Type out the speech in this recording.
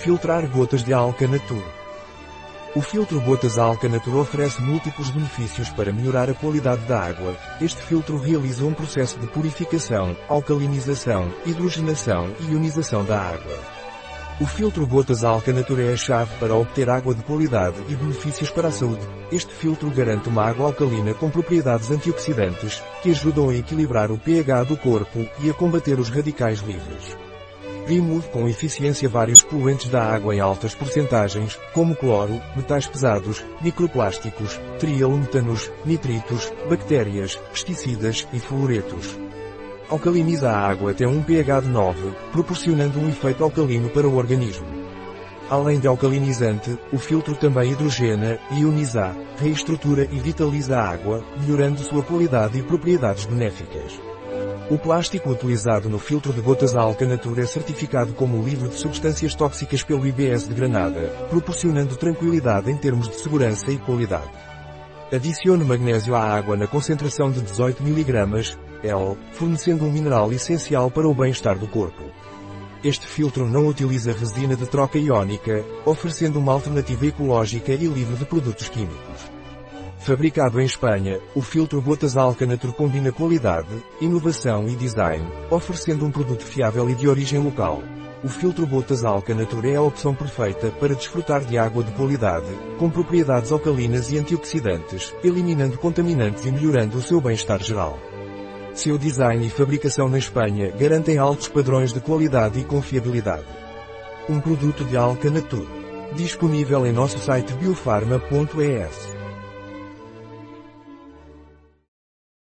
Filtrar gotas de Alcanatur. O filtro Gotas Alcanatur oferece múltiplos benefícios para melhorar a qualidade da água. Este filtro realiza um processo de purificação, alcalinização, hidrogenação e ionização da água. O filtro Gotas Alcanatur é a chave para obter água de qualidade e benefícios para a saúde. Este filtro garante uma água alcalina com propriedades antioxidantes, que ajudam a equilibrar o pH do corpo e a combater os radicais livres. Remove com eficiência vários poluentes da água em altas porcentagens, como cloro, metais pesados, microplásticos, trialumetanos, nitritos, bactérias, pesticidas e fluoretos. Alcaliniza a água até um pH de 9, proporcionando um efeito alcalino para o organismo. Além de alcalinizante, o filtro também hidrogena, ioniza, reestrutura e vitaliza a água, melhorando sua qualidade e propriedades benéficas. O plástico utilizado no filtro de gotas Alcanatura é certificado como livre de substâncias tóxicas pelo IBS de Granada, proporcionando tranquilidade em termos de segurança e qualidade. Adicione magnésio à água na concentração de 18 mg, L, fornecendo um mineral essencial para o bem-estar do corpo. Este filtro não utiliza resina de troca iónica, oferecendo uma alternativa ecológica e livre de produtos químicos. Fabricado em Espanha, o filtro Gotas Alcanatur combina qualidade, inovação e design, oferecendo um produto fiável e de origem local. O filtro Gotas Alcanatur é a opção perfeita para desfrutar de água de qualidade, com propriedades alcalinas e antioxidantes, eliminando contaminantes e melhorando o seu bem-estar geral. Seu design e fabricação na Espanha garantem altos padrões de qualidade e confiabilidade. Um produto de Alcanatur. Disponível em nosso site biofarma.es.